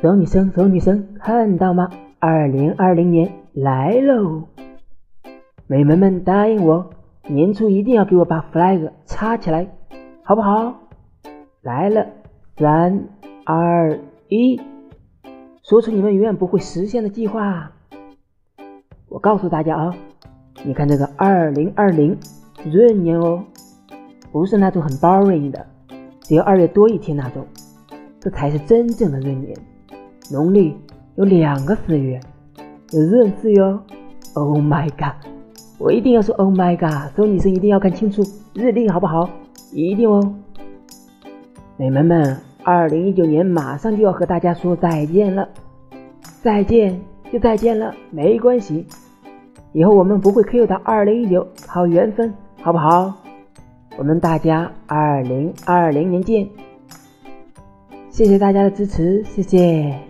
所有女生，所有女生，看到吗？二零二零年来喽！美眉们答应我，年初一定要给我把 flag 插起来，好不好？来了，三二一，说出你们永远不会实现的计划。我告诉大家啊，你看这个二零二零闰年哦，不是那种很 boring 的，只有二月多一天那种，这才是真正的闰年。农历有两个四月，有闰四月哦。Oh my god！我一定要说 Oh my god！所有女生一定要看清楚日历，好不好？一定哦。美眉们，二零一九年马上就要和大家说再见了，再见就再见了，没关系。以后我们不会 Q 到二零一九，好缘分，好不好？我们大家二零二零年见！谢谢大家的支持，谢谢。